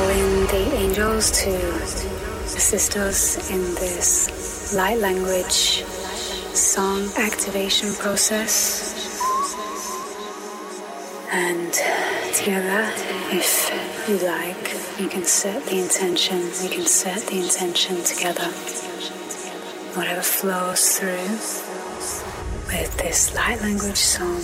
I call in the angels to assist us in this light language song activation process. And together, if you like, you can set the intention, we can set the intention together. Whatever flows through with this light language song.